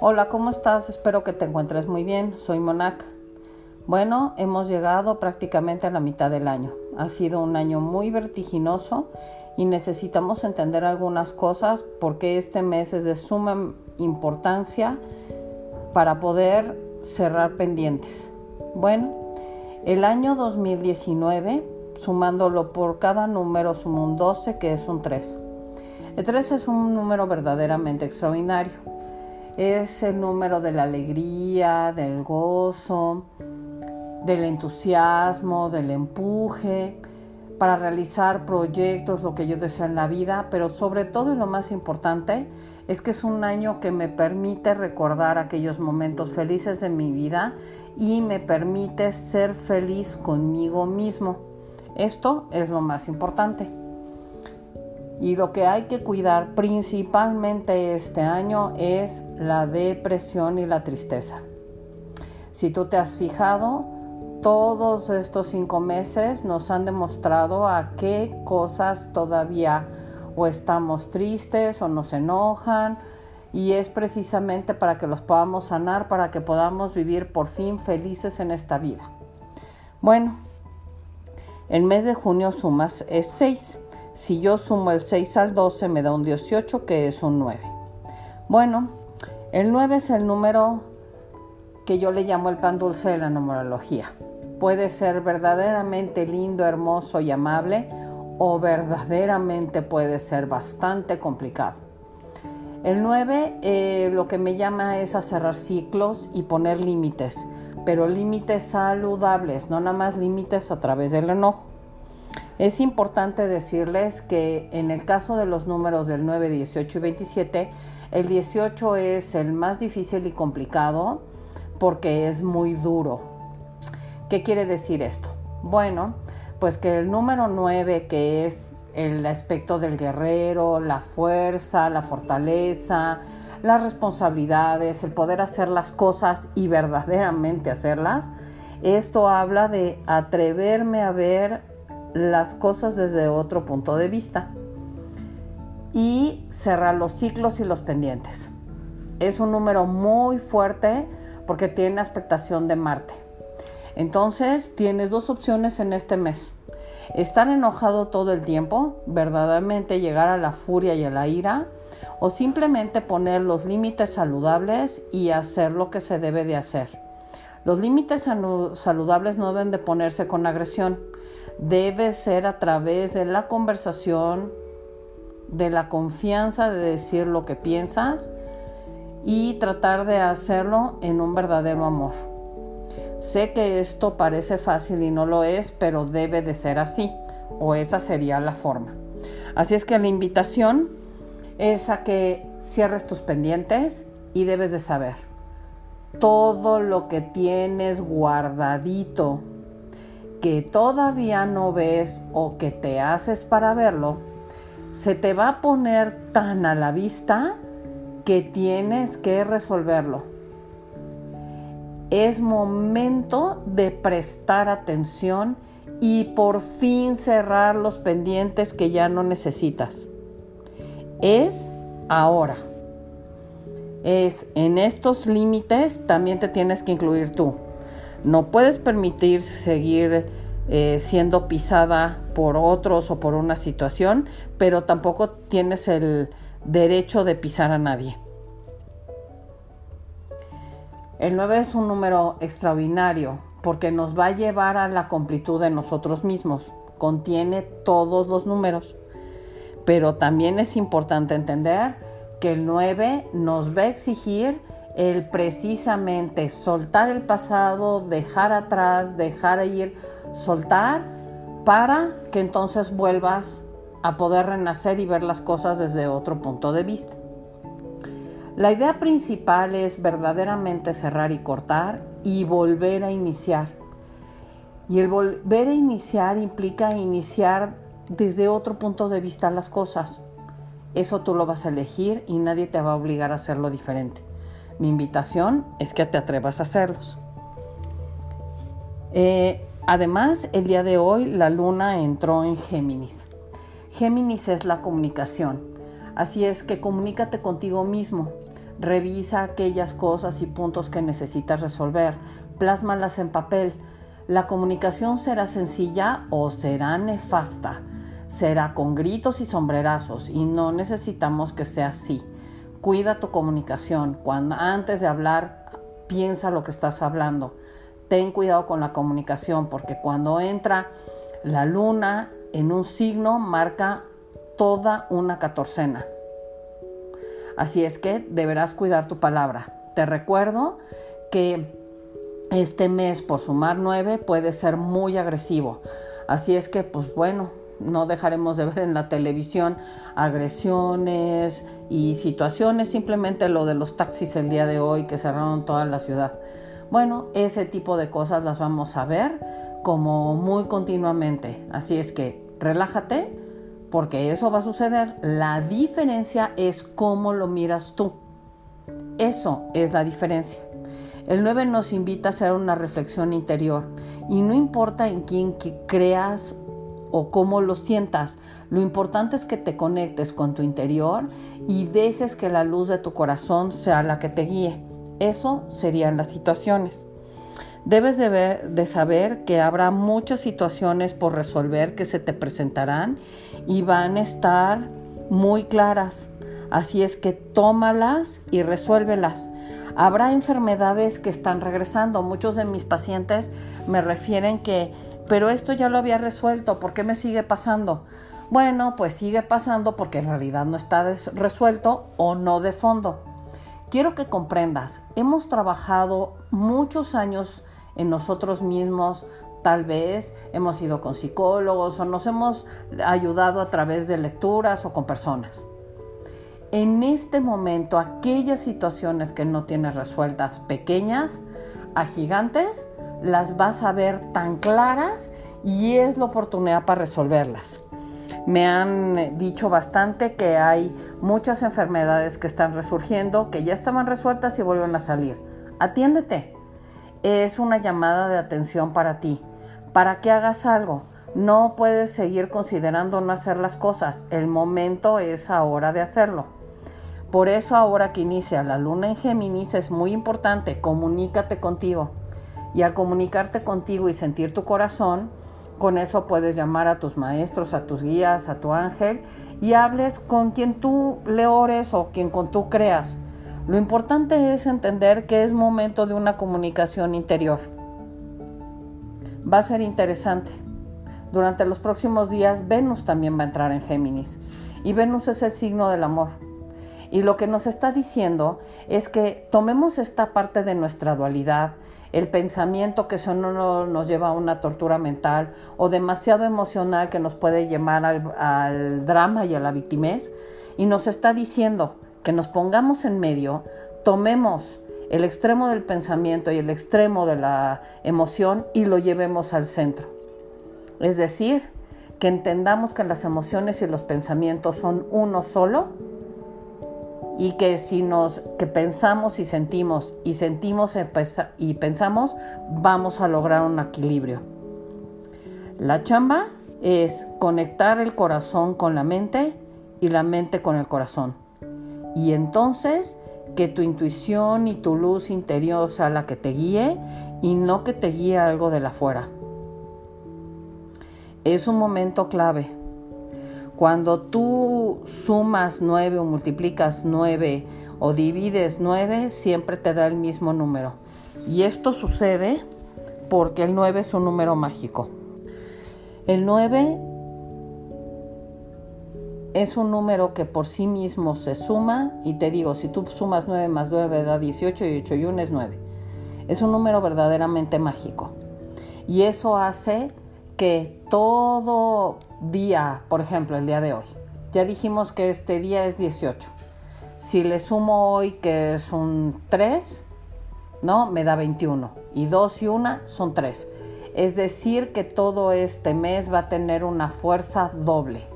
Hola, ¿cómo estás? Espero que te encuentres muy bien. Soy Monac. Bueno, hemos llegado prácticamente a la mitad del año. Ha sido un año muy vertiginoso y necesitamos entender algunas cosas porque este mes es de suma importancia para poder cerrar pendientes. Bueno, el año 2019, sumándolo por cada número, suma un 12 que es un 3. El 3 es un número verdaderamente extraordinario. Es el número de la alegría, del gozo, del entusiasmo, del empuje para realizar proyectos, lo que yo deseo en la vida, pero sobre todo y lo más importante es que es un año que me permite recordar aquellos momentos felices de mi vida y me permite ser feliz conmigo mismo. Esto es lo más importante. Y lo que hay que cuidar principalmente este año es la depresión y la tristeza. Si tú te has fijado, todos estos cinco meses nos han demostrado a qué cosas todavía o estamos tristes o nos enojan y es precisamente para que los podamos sanar, para que podamos vivir por fin felices en esta vida. Bueno, el mes de junio sumas es 6. Si yo sumo el 6 al 12 me da un 18 que es un 9. Bueno, el 9 es el número que yo le llamo el pan dulce de la numerología puede ser verdaderamente lindo, hermoso y amable o verdaderamente puede ser bastante complicado. El 9 eh, lo que me llama es a cerrar ciclos y poner límites, pero límites saludables, no nada más límites a través del enojo. Es importante decirles que en el caso de los números del 9, 18 y 27, el 18 es el más difícil y complicado porque es muy duro, ¿Qué quiere decir esto? Bueno, pues que el número 9, que es el aspecto del guerrero, la fuerza, la fortaleza, las responsabilidades, el poder hacer las cosas y verdaderamente hacerlas, esto habla de atreverme a ver las cosas desde otro punto de vista y cerrar los ciclos y los pendientes. Es un número muy fuerte porque tiene expectación de Marte. Entonces tienes dos opciones en este mes. Estar enojado todo el tiempo, verdaderamente llegar a la furia y a la ira, o simplemente poner los límites saludables y hacer lo que se debe de hacer. Los límites saludables no deben de ponerse con agresión, debe ser a través de la conversación, de la confianza de decir lo que piensas y tratar de hacerlo en un verdadero amor. Sé que esto parece fácil y no lo es, pero debe de ser así, o esa sería la forma. Así es que la invitación es a que cierres tus pendientes y debes de saber todo lo que tienes guardadito que todavía no ves o que te haces para verlo, se te va a poner tan a la vista que tienes que resolverlo es momento de prestar atención y por fin cerrar los pendientes que ya no necesitas. Es ahora. Es en estos límites también te tienes que incluir tú. No puedes permitir seguir eh, siendo pisada por otros o por una situación, pero tampoco tienes el derecho de pisar a nadie. El 9 es un número extraordinario porque nos va a llevar a la completud de nosotros mismos. Contiene todos los números. Pero también es importante entender que el 9 nos va a exigir el precisamente soltar el pasado, dejar atrás, dejar ir, soltar para que entonces vuelvas a poder renacer y ver las cosas desde otro punto de vista. La idea principal es verdaderamente cerrar y cortar y volver a iniciar. Y el volver a iniciar implica iniciar desde otro punto de vista las cosas. Eso tú lo vas a elegir y nadie te va a obligar a hacerlo diferente. Mi invitación es que te atrevas a hacerlos. Eh, además, el día de hoy la luna entró en Géminis. Géminis es la comunicación. Así es que comunícate contigo mismo Revisa aquellas cosas y puntos que necesitas resolver. Plásmalas en papel. La comunicación será sencilla o será nefasta. Será con gritos y sombrerazos y no necesitamos que sea así. Cuida tu comunicación. Cuando antes de hablar, piensa lo que estás hablando. Ten cuidado con la comunicación porque cuando entra la luna en un signo marca toda una catorcena. Así es que deberás cuidar tu palabra. Te recuerdo que este mes por sumar nueve puede ser muy agresivo. Así es que, pues bueno, no dejaremos de ver en la televisión agresiones y situaciones, simplemente lo de los taxis el día de hoy que cerraron toda la ciudad. Bueno, ese tipo de cosas las vamos a ver como muy continuamente. Así es que relájate porque eso va a suceder. La diferencia es cómo lo miras tú. Eso es la diferencia. El 9 nos invita a hacer una reflexión interior y no importa en quién creas o cómo lo sientas, lo importante es que te conectes con tu interior y dejes que la luz de tu corazón sea la que te guíe. Eso serían las situaciones. Debes de, de, saber que habrá muchas situaciones por resolver que se te presentarán y van a estar muy claras. Así es que tómalas y resuélvelas. Habrá enfermedades que están regresando. Muchos de mis pacientes me refieren que, pero esto ya lo había resuelto, ¿por qué me sigue pasando? Bueno, pues sigue pasando porque en realidad no está resuelto o no de fondo. Quiero que comprendas, hemos trabajado muchos años en nosotros mismos, tal vez hemos ido con psicólogos o nos hemos ayudado a través de lecturas o con personas. En este momento, aquellas situaciones que no tienes resueltas, pequeñas a gigantes, las vas a ver tan claras y es la oportunidad para resolverlas. Me han dicho bastante que hay muchas enfermedades que están resurgiendo, que ya estaban resueltas y vuelven a salir. Atiéndete es una llamada de atención para ti, para que hagas algo. No puedes seguir considerando no hacer las cosas. El momento es ahora de hacerlo. Por eso ahora que inicia la luna en Géminis es muy importante, comunícate contigo. Y al comunicarte contigo y sentir tu corazón, con eso puedes llamar a tus maestros, a tus guías, a tu ángel y hables con quien tú le ores o quien con tú creas lo importante es entender que es momento de una comunicación interior. Va a ser interesante. Durante los próximos días Venus también va a entrar en Géminis y Venus es el signo del amor. Y lo que nos está diciendo es que tomemos esta parte de nuestra dualidad, el pensamiento que solo nos lleva a una tortura mental o demasiado emocional que nos puede llevar al, al drama y a la victimez, y nos está diciendo, que nos pongamos en medio, tomemos el extremo del pensamiento y el extremo de la emoción y lo llevemos al centro. Es decir, que entendamos que las emociones y los pensamientos son uno solo y que si nos que pensamos y sentimos y sentimos y pensamos, vamos a lograr un equilibrio. La chamba es conectar el corazón con la mente y la mente con el corazón. Y entonces que tu intuición y tu luz interior sea la que te guíe y no que te guíe algo de la fuera. Es un momento clave. Cuando tú sumas nueve o multiplicas nueve o divides nueve, siempre te da el mismo número. Y esto sucede porque el 9 es un número mágico. El 9 es un número que por sí mismo se suma y te digo, si tú sumas 9 más 9 da 18 y 8 y 1 es 9. Es un número verdaderamente mágico. Y eso hace que todo día, por ejemplo, el día de hoy, ya dijimos que este día es 18. Si le sumo hoy que es un 3, ¿no? Me da 21. Y 2 y 1 son 3. Es decir, que todo este mes va a tener una fuerza doble.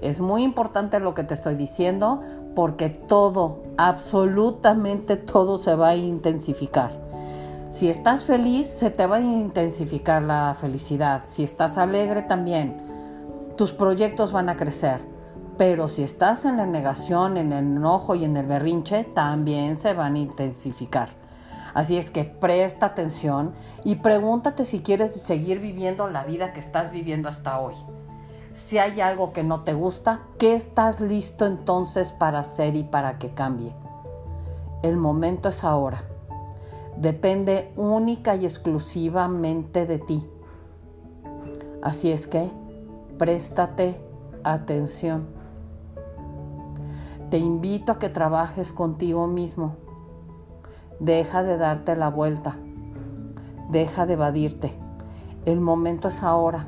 Es muy importante lo que te estoy diciendo porque todo, absolutamente todo se va a intensificar. Si estás feliz, se te va a intensificar la felicidad. Si estás alegre también, tus proyectos van a crecer. Pero si estás en la negación, en el enojo y en el berrinche, también se van a intensificar. Así es que presta atención y pregúntate si quieres seguir viviendo la vida que estás viviendo hasta hoy. Si hay algo que no te gusta, ¿qué estás listo entonces para hacer y para que cambie? El momento es ahora. Depende única y exclusivamente de ti. Así es que préstate atención. Te invito a que trabajes contigo mismo. Deja de darte la vuelta. Deja de evadirte. El momento es ahora.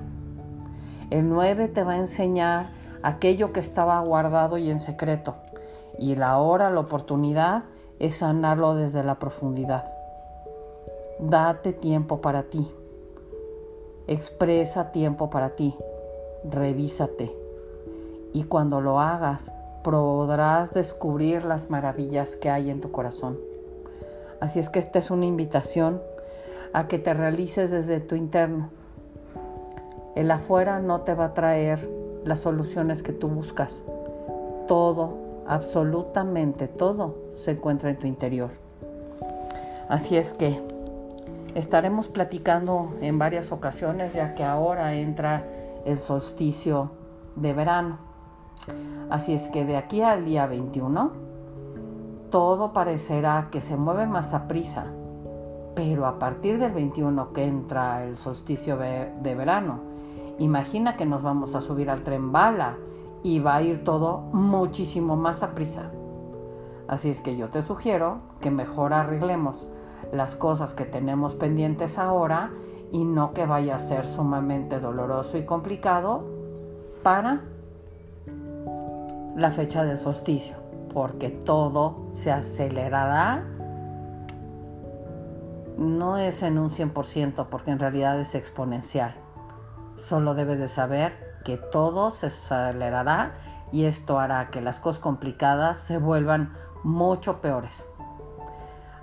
El 9 te va a enseñar aquello que estaba guardado y en secreto. Y la hora, la oportunidad es sanarlo desde la profundidad. Date tiempo para ti. Expresa tiempo para ti. Revísate. Y cuando lo hagas, podrás descubrir las maravillas que hay en tu corazón. Así es que esta es una invitación a que te realices desde tu interno el afuera no te va a traer las soluciones que tú buscas. Todo, absolutamente todo, se encuentra en tu interior. Así es que estaremos platicando en varias ocasiones, ya que ahora entra el solsticio de verano. Así es que de aquí al día 21, todo parecerá que se mueve más a prisa, pero a partir del 21 que entra el solsticio de verano, Imagina que nos vamos a subir al tren bala y va a ir todo muchísimo más a prisa. Así es que yo te sugiero que mejor arreglemos las cosas que tenemos pendientes ahora y no que vaya a ser sumamente doloroso y complicado para la fecha del solsticio, porque todo se acelerará. No es en un 100%, porque en realidad es exponencial. Solo debes de saber que todo se acelerará y esto hará que las cosas complicadas se vuelvan mucho peores.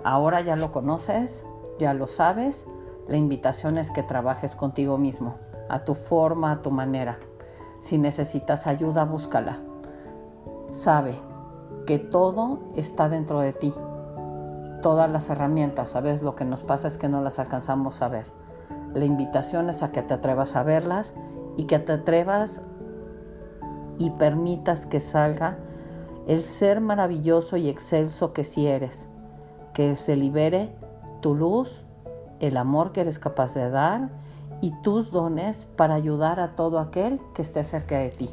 Ahora ya lo conoces, ya lo sabes. La invitación es que trabajes contigo mismo, a tu forma, a tu manera. Si necesitas ayuda, búscala. Sabe que todo está dentro de ti. Todas las herramientas, ¿sabes? Lo que nos pasa es que no las alcanzamos a ver. La invitación es a que te atrevas a verlas y que te atrevas y permitas que salga el ser maravilloso y excelso que sí eres, que se libere tu luz, el amor que eres capaz de dar y tus dones para ayudar a todo aquel que esté cerca de ti.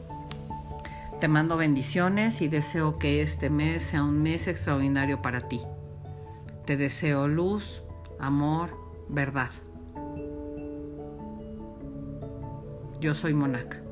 Te mando bendiciones y deseo que este mes sea un mes extraordinario para ti. Te deseo luz, amor, verdad. Yo soy Monac.